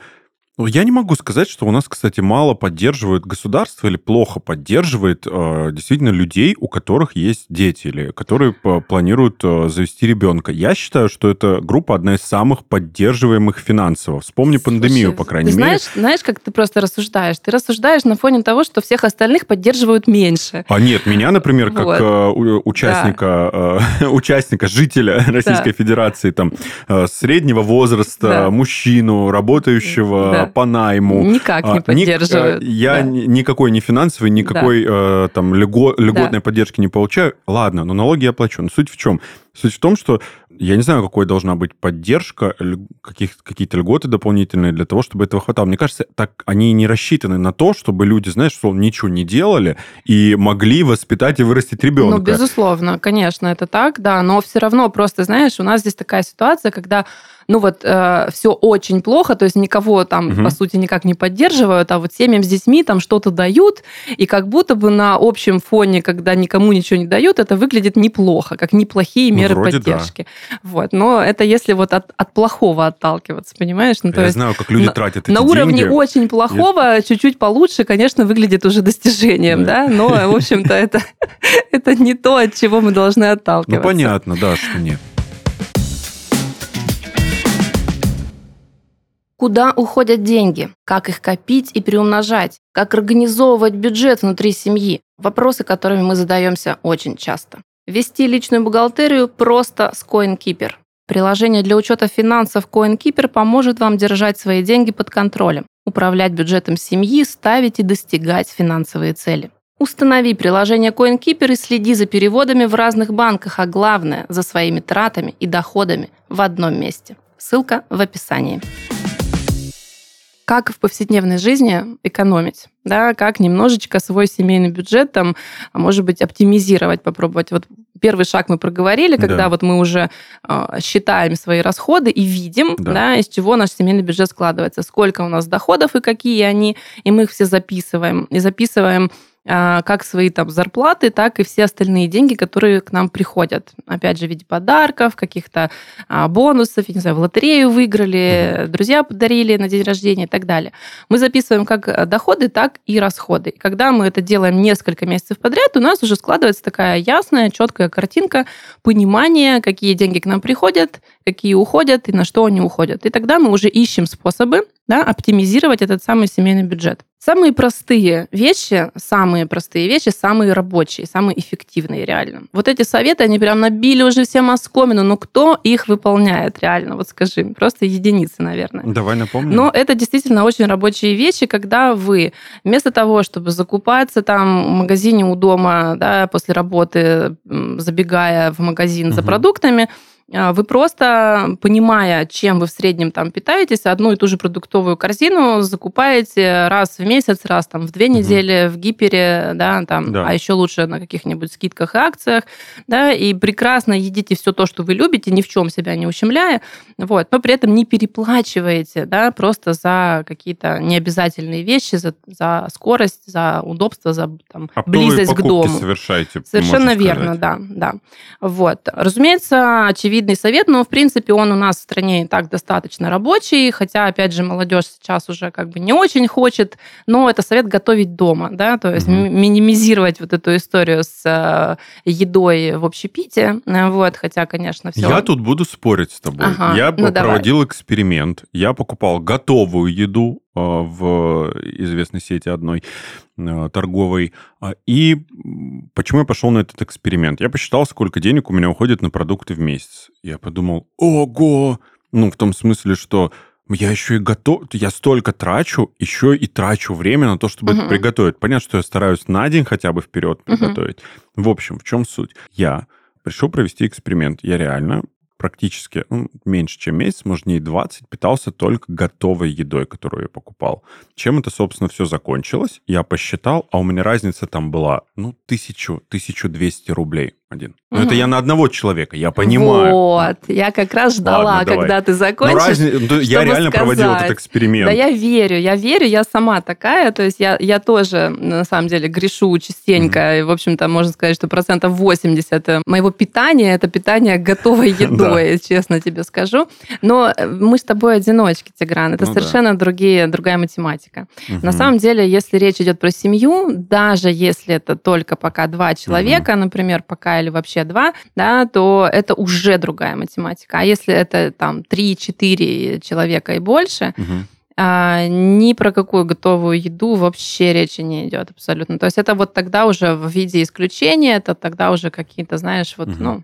я не могу сказать, что у нас, кстати, мало поддерживает государство или плохо поддерживает э, действительно людей, у которых есть дети или которые планируют э, завести ребенка. Я считаю, что это группа одна из самых поддерживаемых финансово. Вспомни пандемию, Слушай, по крайней ты мере. знаешь, знаешь, как ты просто рассуждаешь? Ты рассуждаешь на фоне того, что всех остальных поддерживают меньше. А нет, меня, например, как Вот. э, участника, э, участника, жителя Российской Федерации, там, э, среднего возраста, Да. мужчину, работающего Да. По найму. Никак а, не ник- поддерживают. э, Я Да. ни- никакой не финансовый, никакой э, там льго- льготной поддержки не получаю. Ладно, но налоги я плачу. Но суть в чем? Суть в том, что я не знаю, какой должна быть поддержка, каких, какие-то льготы дополнительные для того, чтобы этого хватало. Мне кажется, так они не рассчитаны на то, чтобы люди, знаешь, что ничего не делали и могли воспитать и вырастить ребенка. Ну, безусловно, конечно, это так, да, но все равно просто, знаешь, у нас здесь такая ситуация, когда, ну вот, все очень плохо, то есть никого там, Мгм. по сути, никак не поддерживают, а вот семьям с детьми там что-то дают, и как будто бы на общем фоне, когда никому ничего не дают, это выглядит неплохо, как неплохие Ну, меры да. поддержки. Вот, но это если вот от, от плохого отталкиваться, понимаешь? Ну, то я есть знаю, как люди на- тратят эти на уровне деньги. очень плохого, чуть-чуть получше, конечно, выглядит уже достижением, Да. да, но, в общем-то, это, это не то, от чего мы должны Ну, отталкиваться. понятно, да, что нет. Куда уходят деньги? Как их копить и приумножать? Как организовывать бюджет внутри семьи? Вопросы, которыми мы задаемся очень часто. Вести личную бухгалтерию просто с CoinKeeper. Приложение для учета финансов CoinKeeper поможет вам держать свои деньги под контролем, управлять бюджетом семьи, ставить и достигать финансовые цели. Установи приложение CoinKeeper и следи за переводами в разных банках, а главное, за своими тратами и доходами в одном месте. Ссылка в описании как в повседневной жизни экономить, да, как немножечко свой семейный бюджет там, а может быть, оптимизировать, попробовать. Вот первый шаг мы проговорили, когда Да. вот мы уже э, считаем свои расходы и видим, Да. да. из чего наш семейный бюджет складывается, сколько у нас доходов и какие они, и мы их все записываем. И записываем как свои там зарплаты, так и все остальные деньги, которые к нам приходят. Опять же, в виде подарков, каких-то а, бонусов, я не знаю, в лотерею выиграли, друзья подарили на день рождения и так далее. Мы записываем как доходы, так и расходы. И когда мы это делаем несколько месяцев подряд, у нас уже складывается такая ясная, четкая картинка, понимание, какие деньги к нам приходят, какие уходят и на что они уходят. И тогда мы уже ищем способы да, оптимизировать этот самый семейный бюджет. Самые простые вещи, самые простые вещи, самые рабочие, самые эффективные реально. Вот эти советы, они прям набили уже всем оскомину, но кто их выполняет реально? Вот скажи, просто единицы, наверное. Давай напомним. Но это действительно очень рабочие вещи, когда вы вместо того, чтобы закупаться там в магазине у дома, да, после работы, забегая в магазин угу. за продуктами, вы просто, понимая, чем вы в среднем там питаетесь, одну и ту же продуктовую корзину закупаете раз в месяц, раз там в две угу. недели в гипере, да, там, да. а еще лучше на каких-нибудь скидках и акциях, да, и прекрасно едите все то, что вы любите, ни в чем себя не ущемляя, вот, но при этом не переплачиваете, да, просто за какие-то необязательные вещи, за, за скорость, за удобство, за там, близость к дому. совершаете, Совершенно верно, да, да. Вот. Разумеется, очевидно, очевидный совет, но, в принципе, он у нас в стране и так достаточно рабочий, хотя, опять же, молодежь сейчас уже как бы не очень хочет, но это совет готовить дома, да, то есть угу. минимизировать вот эту историю с э, едой в общепите, вот, хотя, конечно, все... Я тут буду спорить с тобой. Ага, я ну, проводил давай. эксперимент, я покупал готовую еду, э, в известной сети одной э, торговой. А, и почему я пошел на этот эксперимент? Я посчитал, сколько денег у меня уходит на продукты в месяц. Я подумал, ого! Ну, в том смысле, что я еще и готов, я столько трачу, еще и трачу время на то, чтобы uh-huh. это приготовить. Понятно, что я стараюсь на день хотя бы вперед приготовить. Uh-huh. В общем, в чем суть? Я решил провести эксперимент. Я реально практически ну, меньше, чем месяц, может, дней 20, питался только готовой едой, которую я покупал. Чем это, собственно, все закончилось? Я посчитал, а у меня разница там была, ну, тысячу, 1200 рублей один. Но угу. это я на одного человека, я понимаю. Вот, я как раз ждала, Ладно, когда ты закончишь. Ну, разни... Ну, я реально сказать. проводил этот эксперимент. Да, я верю, я верю, я сама такая, то есть я, я тоже, на самом деле, грешу частенько, угу. в общем-то, можно сказать, что процентов 80 моего питания – это питание готовой едой, честно тебе скажу. Но мы с тобой одиночки, Тигран, это ну, совершенно да. другие, другая математика. Угу. На самом деле, если речь идет про семью, даже если это только пока два человека, угу. например, пока или вообще два, да, то это уже другая математика. А если это там 3-4 человека и больше, угу. А, ни про какую готовую еду вообще речи не идет абсолютно. То есть это вот тогда уже в виде исключения, это тогда уже какие-то, знаешь, вот, угу. ну,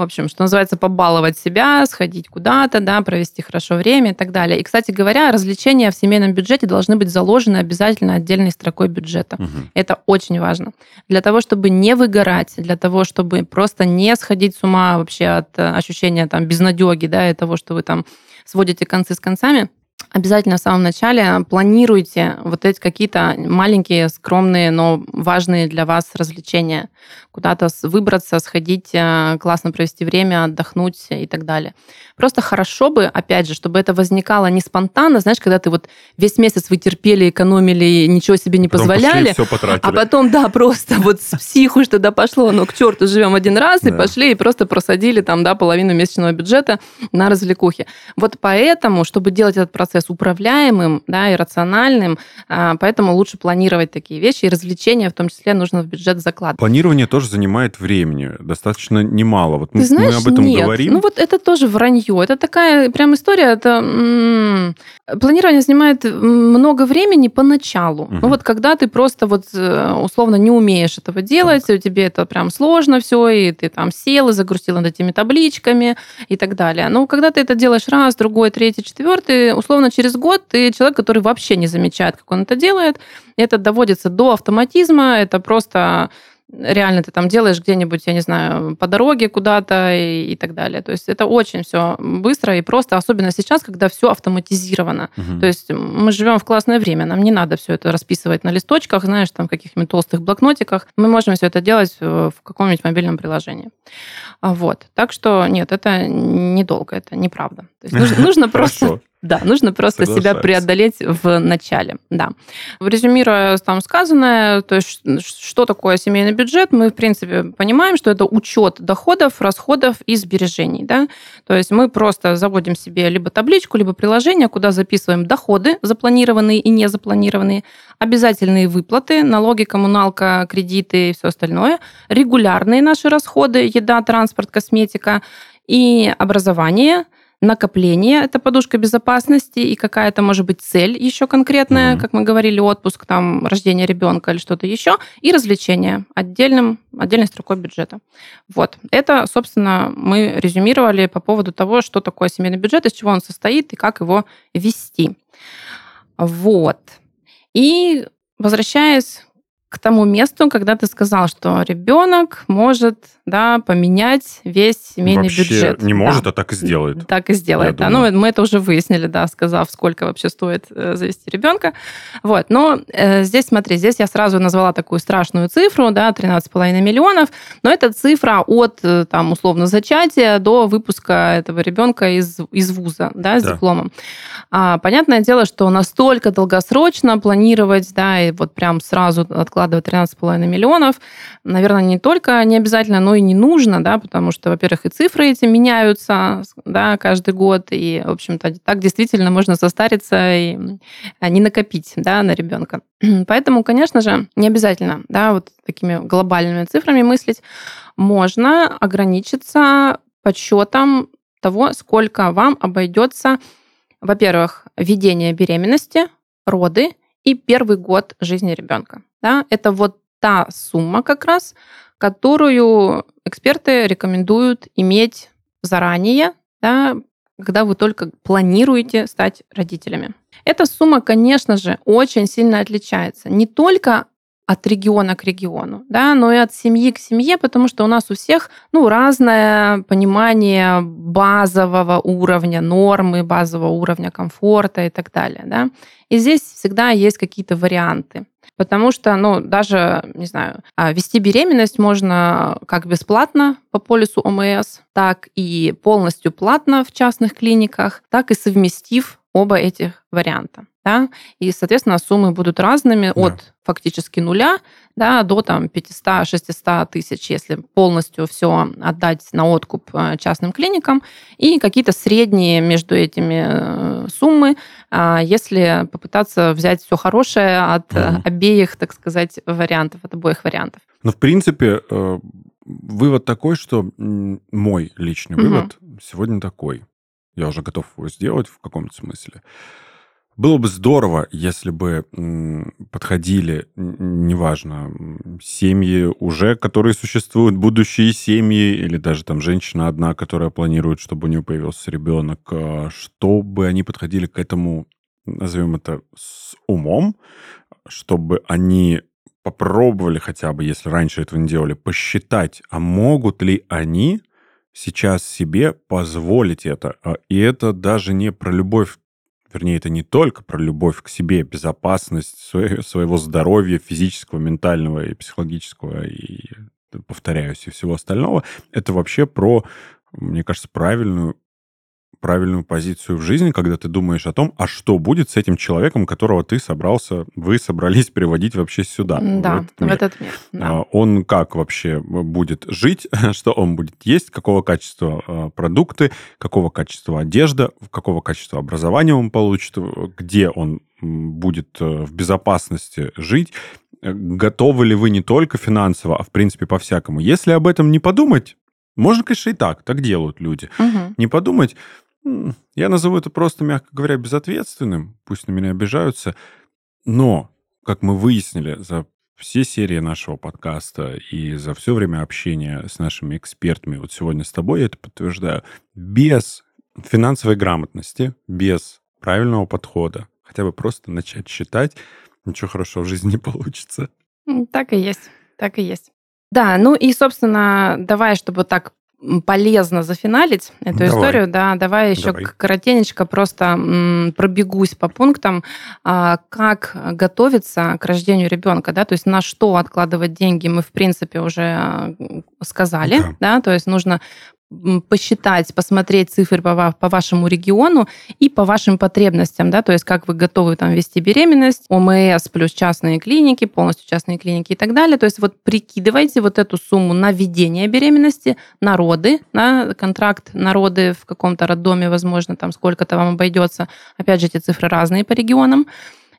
в общем, что называется, побаловать себя, сходить куда-то, да, провести хорошо время и так далее. И, кстати говоря, развлечения в семейном бюджете должны быть заложены обязательно отдельной строкой бюджета. Угу. Это очень важно. Для того, чтобы не выгорать, для того, чтобы просто не сходить с ума вообще от э, ощущения там безнадеги, да, и того, что вы там сводите концы с концами, обязательно в самом начале планируйте вот эти какие-то маленькие, скромные, но важные для вас развлечения. Куда-то выбраться, сходить, э, классно провести время, отдохнуть и так далее. Просто хорошо бы, опять же, чтобы это возникало не спонтанно, знаешь, когда ты вот весь месяц вы терпели, экономили, ничего себе не потом позволяли, все а потом, да, просто вот с психу что-то пошло, ну, к черту, живем один раз, и да. пошли, и просто просадили там, да, половину месячного бюджета на развлекухи. Вот поэтому, чтобы делать этот процесс процесс управляемым да, и рациональным, а, поэтому лучше планировать такие вещи, и развлечения в том числе нужно в бюджет закладывать. Планирование тоже занимает времени, достаточно немало. Вот мы, знаешь, мы об этом нет. говорим. Ну вот это тоже вранье. Это такая прям история, это планирование занимает много времени поначалу. Угу. Ну вот когда ты просто вот э, условно не умеешь этого делать, так. тебе это прям сложно все, и ты там сел и загрустил над этими табличками и так далее. Но когда ты это делаешь раз, другой, третий, четвертый, условно через год ты человек, который вообще не замечает, как он это делает. Это доводится до автоматизма, это просто реально ты там делаешь где-нибудь, я не знаю, по дороге куда-то и, и так далее. То есть это очень все быстро и просто, особенно сейчас, когда все автоматизировано. Угу. То есть мы живем в классное время, нам не надо все это расписывать на листочках, знаешь, там каких-нибудь толстых блокнотиках. Мы можем все это делать в каком-нибудь мобильном приложении. Вот. Так что нет, это недолго, это неправда. То есть нужно, нужно просто Да, нужно просто себя преодолеть в начале. Да. Резюмируя там сказанное, то есть что такое семейный бюджет, мы, в принципе, понимаем, что это учет доходов, расходов и сбережений. Да? То есть мы просто заводим себе либо табличку, либо приложение, куда записываем доходы, запланированные и незапланированные, обязательные выплаты, налоги, коммуналка, кредиты и все остальное, регулярные наши расходы, еда, транспорт, косметика и образование – накопление, это подушка безопасности, и какая-то, может быть, цель еще конкретная, mm-hmm. как мы говорили, отпуск, там, рождение ребенка или что-то еще, и развлечения отдельным, отдельной строкой бюджета. Вот. Это, собственно, мы резюмировали по поводу того, что такое семейный бюджет, из чего он состоит и как его вести. Вот. И возвращаясь к тому месту, когда ты сказал, что ребенок может да, поменять весь семейный вообще бюджет. не может, да. а так и сделает. Так и сделает, да. Ну, мы это уже выяснили, да, сказав, сколько вообще стоит э, завести ребенка. Вот. Но э, здесь, смотри, здесь я сразу назвала такую страшную цифру, да, 13,5 миллионов, но это цифра от, э, там, условно, зачатия до выпуска этого ребенка из, из вуза, да, с да. дипломом. А, понятное дело, что настолько долгосрочно планировать, да, и вот прям сразу откладывать вкладывать 13,5 миллионов, наверное, не только не обязательно, но и не нужно, да, потому что, во-первых, и цифры эти меняются, да, каждый год, и, в общем-то, так действительно можно состариться и а, не накопить, да, на ребенка. Поэтому, конечно же, не обязательно, да, вот такими глобальными цифрами мыслить. Можно ограничиться подсчетом того, сколько вам обойдется, во-первых, ведение беременности, роды и первый год жизни ребенка. Да? Это вот та сумма как раз, которую эксперты рекомендуют иметь заранее, да, когда вы только планируете стать родителями. Эта сумма, конечно же, очень сильно отличается не только от региона к региону, да, но и от семьи к семье, потому что у нас у всех ну, разное понимание базового уровня нормы, базового уровня комфорта и так далее. Да. И здесь всегда есть какие-то варианты. Потому что, ну, даже, не знаю, а, вести беременность можно как бесплатно по полису ОМС, так и полностью платно в частных клиниках, так и совместив оба этих варианта. Да? И, соответственно, суммы будут разными да. от фактически нуля да, до там, 500-600 тысяч, если полностью все отдать на откуп э, частным клиникам, и какие-то средние между этими э, суммы, а, если попытаться взять все хорошее от угу. обеих, так сказать, вариантов, от обоих вариантов. Ну, в принципе, вывод такой, что мой личный вывод сегодня такой. Я уже готов его сделать в каком-то смысле. Было бы здорово, если бы подходили, неважно, семьи уже, которые существуют, будущие семьи, или даже там женщина одна, которая планирует, чтобы у нее появился ребенок, а, чтобы они подходили к этому, назовем это, с умом, чтобы они попробовали хотя бы, если раньше этого не делали, посчитать, а могут ли они сейчас себе позволить это. А, и это даже не про любовь вернее, это не только про любовь к себе, безопасность своего здоровья физического, ментального и психологического, и, повторяюсь, и всего остального. Это вообще про, мне кажется, правильную правильную позицию в жизни, когда ты думаешь о том, а что будет с этим человеком, которого ты собрался, вы собрались приводить вообще сюда. Да, в этот мир. В этот мир да. Он как вообще будет жить, что он будет есть, какого качества а, продукты, какого качества одежда, какого качества образования он получит, где он будет э, в безопасности жить, готовы ли вы не только финансово, а в принципе по-всякому. Если об этом не подумать, можно, конечно, и так, так делают люди. Угу. Не подумать, я назову это просто, мягко говоря, безответственным. Пусть на меня обижаются. Но, как мы выяснили за все серии нашего подкаста и за все время общения с нашими экспертами, вот сегодня с тобой я это подтверждаю, без финансовой грамотности, без правильного подхода, хотя бы просто начать считать, ничего хорошего в жизни не получится. Так и есть, так и есть. Да, ну и, собственно, давай, чтобы так полезно зафиналить эту давай. историю, да, давай еще давай. коротенечко просто пробегусь по пунктам, а, как готовиться к рождению ребенка, да, то есть на что откладывать деньги мы в принципе уже сказали, да, да? То есть нужно посчитать, посмотреть цифры по, по вашему региону и по вашим потребностям, да, то есть как вы готовы там вести беременность, ОМС плюс частные клиники, полностью частные клиники и так далее. То есть вот прикидывайте вот эту сумму на ведение беременности, на роды, на контракт на роды в каком-то роддоме, возможно, там сколько-то вам обойдется. Опять же, эти цифры разные по регионам.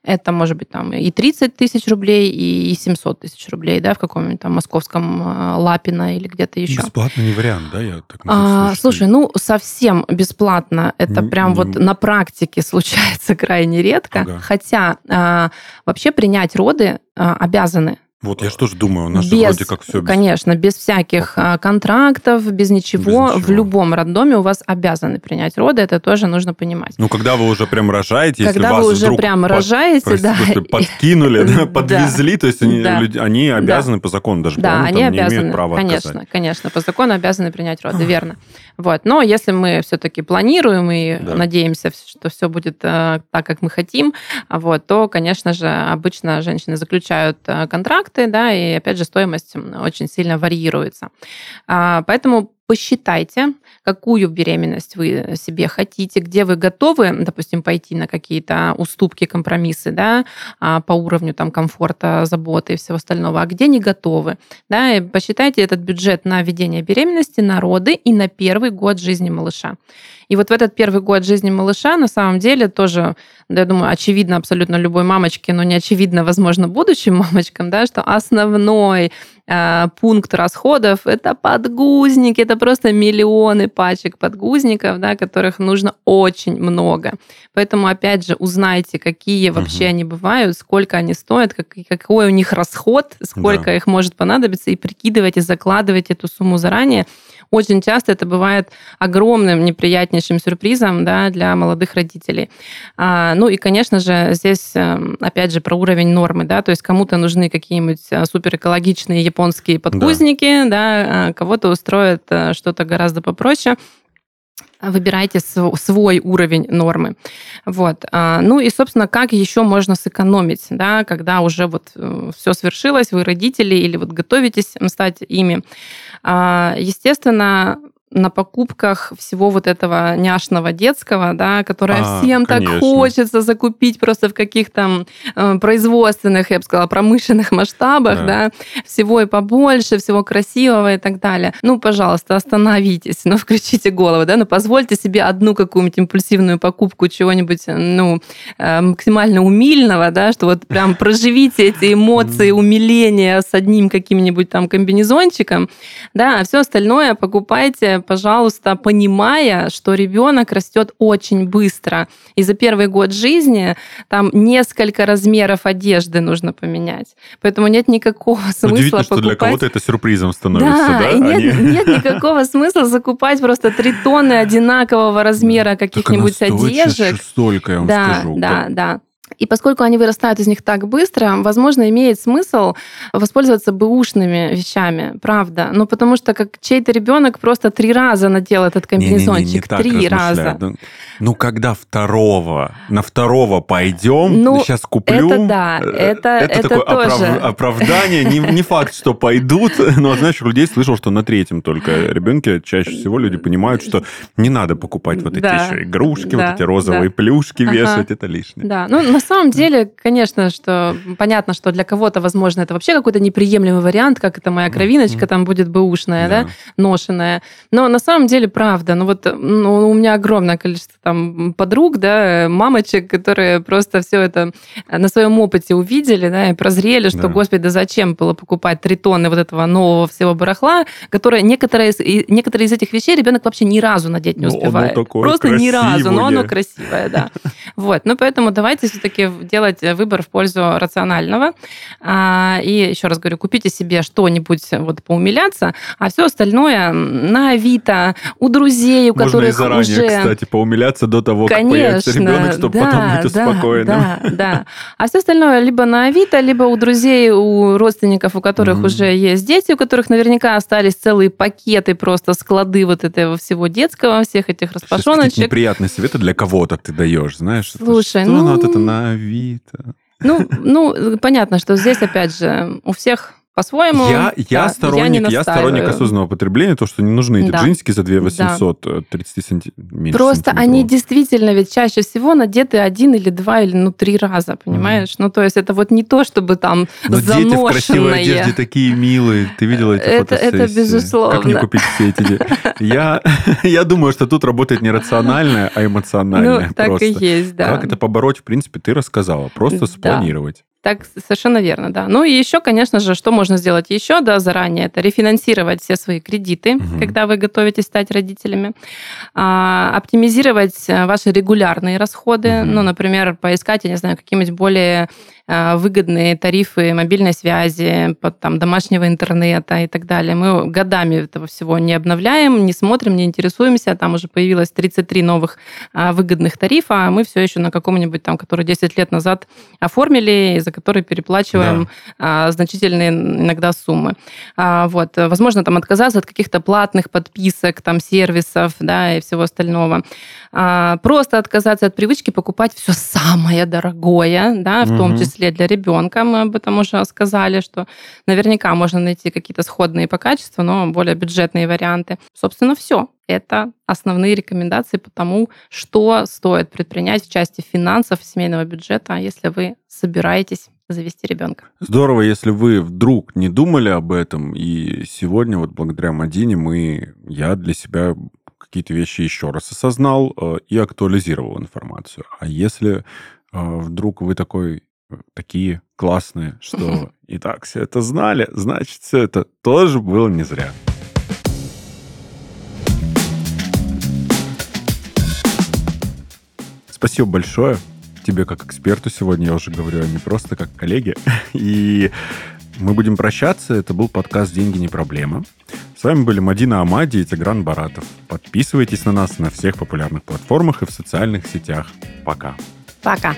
Это может быть там и 30 тысяч рублей, и 700 тысяч рублей, да, в каком-нибудь там московском э, Лапино или где-то еще. Бесплатно не вариант, да? Я так а, слушай, ну совсем бесплатно это прям вот на практике случается крайне редко. Ага. Хотя а, вообще принять роды а, обязаны вот я что же думаю, у нас без, вроде как все... Без... Конечно, без всяких Ага. контрактов, без ничего, без ничего. В любом роддоме у вас обязаны принять роды, это тоже нужно понимать. Ну, когда вы уже прям рожаете, когда если вы вас уже вдруг прям под, рожаете, прости, да. Подкинули, подвезли, то есть они, люди, они обязаны по закону даже, Да, они обязаны, не имеют права конечно, отказать. конечно, по закону обязаны принять роды, верно. Вот. Но если мы все-таки планируем и да. надеемся, что все будет э, так, как мы хотим, вот, то, конечно же, обычно женщины заключают э, контракты, да, и опять же стоимость очень сильно варьируется. А, поэтому посчитайте, какую беременность вы себе хотите, где вы готовы, допустим, пойти на какие-то уступки, компромиссы, да, а, по уровню там комфорта, заботы и всего остального, а где не готовы, да, и посчитайте этот бюджет на ведение беременности, на роды и на первый год жизни малыша. И вот в этот первый год жизни малыша на самом деле тоже, я думаю, очевидно абсолютно любой мамочке, но не очевидно, возможно, будущим мамочкам, да, что основной э, пункт расходов – это подгузники, это просто миллионы пачек подгузников, да, которых нужно очень много. Поэтому, опять же, узнайте, какие вообще угу. они бывают, сколько они стоят, как, какой у них расход, сколько да. их может понадобиться, и прикидывайте, закладывайте эту сумму заранее, очень часто это бывает огромным неприятнейшим сюрпризом да, для молодых родителей. А, ну и, конечно же, здесь, эм, опять же, про уровень нормы. Да, то есть кому-то нужны какие-нибудь э, суперэкологичные японские подгузники, да. Да, а кого-то устроит э, что-то гораздо попроще выбирайте свой уровень нормы. Вот. А, ну и, собственно, как еще можно сэкономить, да, когда уже вот э, все свершилось, вы родители или вот готовитесь стать ими. А, естественно, на покупках всего вот этого няшного детского, да, которое а, всем конечно. так хочется закупить просто в каких-то э, производственных, я бы сказала, промышленных масштабах, да. да, всего и побольше, всего красивого и так далее. Ну, пожалуйста, остановитесь, ну, включите голову, да, ну, позвольте себе одну какую-нибудь импульсивную покупку чего-нибудь, ну, э, максимально умильного, да, что вот прям проживите эти эмоции умиления с одним каким-нибудь там комбинезончиком, да, а все остальное покупайте пожалуйста, понимая, что ребенок растет очень быстро. И за первый год жизни там несколько размеров одежды нужно поменять. Поэтому нет никакого смысла Удивительно, покупать... что для кого-то это сюрпризом становится, да? да? И нет, Они... нет никакого смысла закупать просто три тонны одинакового размера каких-нибудь одежек. Столько, я вам да, скажу. Да, да. И поскольку они вырастают из них так быстро, возможно, имеет смысл воспользоваться бэушными вещами, правда. Ну, потому что как чей-то ребенок просто три раза надел этот комбинезончик. Не, не, не, не три раза. Ну, ну, когда второго, на второго пойдем, ну, сейчас куплю. Это да, э, это, это, это такое тоже. Оправ, оправдание. Не, не факт, что пойдут, но, знаешь, у людей слышал, что на третьем только ребенке чаще всего люди понимают, что не надо покупать вот эти да, еще игрушки, да, вот эти розовые да. плюшки ага. вешать, это лишнее. Да, ну, на самом деле, конечно, что понятно, что для кого-то, возможно, это вообще какой-то неприемлемый вариант, как это моя кровиночка там будет бэушная, да, да ношенная. Но на самом деле, правда, ну вот ну, у меня огромное количество там подруг, да, мамочек, которые просто все это на своем опыте увидели, да, и прозрели, что, да. господи, да зачем было покупать три тонны вот этого нового всего барахла, которое некоторые, некоторые из этих вещей ребенок вообще ни разу надеть не успевает. Просто красивое. ни разу, но оно красивое, да. Вот, ну поэтому давайте все-таки делать выбор в пользу рационального. А, и еще раз говорю, купите себе что-нибудь вот поумиляться, а все остальное на Авито, у друзей, у Можно которых и заранее, уже... кстати, поумиляться до того, Конечно, как появится ребенок, чтобы да, потом быть да, успокоенным. Да, да. А все остальное либо на Авито, либо у друзей, у родственников, у которых mm-hmm. уже есть дети, у которых наверняка остались целые пакеты, просто склады вот этого всего детского, всех этих распашоночек. Сейчас неприятные советы для кого-то ты даешь, знаешь? Слушай, ну... вот это на Авито? Ну, ну, понятно, что здесь, опять же, у всех по-своему. Я, я, Да, сторонник, не я, сторонник осознанного потребления, то, что не нужны эти Да. джинсики за 2 800, э, 30 санти... меньше Просто они сантиметров. действительно ведь чаще всего надеты один или два или ну три раза, понимаешь? Ну то есть это вот не то, чтобы там Но дети в красивой одежде такие милые. Ты видела эти Это- это фотосессии? безусловно. Как мне купить все эти... Я, я думаю, что тут работает не рациональное, а эмоциональное Ну так просто. и есть, да. Как это побороть, в принципе, ты рассказала. Просто Да. спланировать. Так, совершенно верно, да. Ну и еще, конечно же, что можно сделать еще, да, заранее, это рефинансировать все свои кредиты, Мгм. когда вы готовитесь стать родителями, А, оптимизировать э, ваши регулярные расходы, Мгм. ну, например, поискать, я не знаю, какие-нибудь более выгодные тарифы мобильной связи, там, домашнего интернета и так далее. Мы годами этого всего не обновляем, не смотрим, не интересуемся. Там уже появилось 33 новых а, выгодных тарифа, а мы все еще на каком-нибудь там, который 10 лет назад оформили, и за который переплачиваем а, значительные иногда суммы. А, вот, э, возможно, там отказаться от каких-то платных подписок, там сервисов, да, и всего остального. Просто отказаться от привычки покупать все самое дорогое, да, в том Мгм. Числе для ребенка. Мы об этом уже сказали, что наверняка можно найти какие-то сходные по качеству, но более бюджетные варианты. Собственно, все. Это основные рекомендации по тому, что стоит предпринять в части финансов семейного бюджета, если вы собираетесь завести ребенка. Здорово, если вы вдруг не думали об этом, и сегодня вот благодаря Мадине мы, я для себя какие-то вещи еще раз осознал э, и актуализировал информацию. А если э, вдруг вы такой такие классные, что и так все это знали, значит, все это тоже было не зря. Спасибо большое тебе как эксперту сегодня, я уже говорю, а не просто как коллеге. И мы будем прощаться. Это был подкаст «Деньги не проблема». С вами были Мадина Амади и Тигран Баратов. Подписывайтесь на нас на всех популярных платформах и в социальных сетях. Пока. Пока.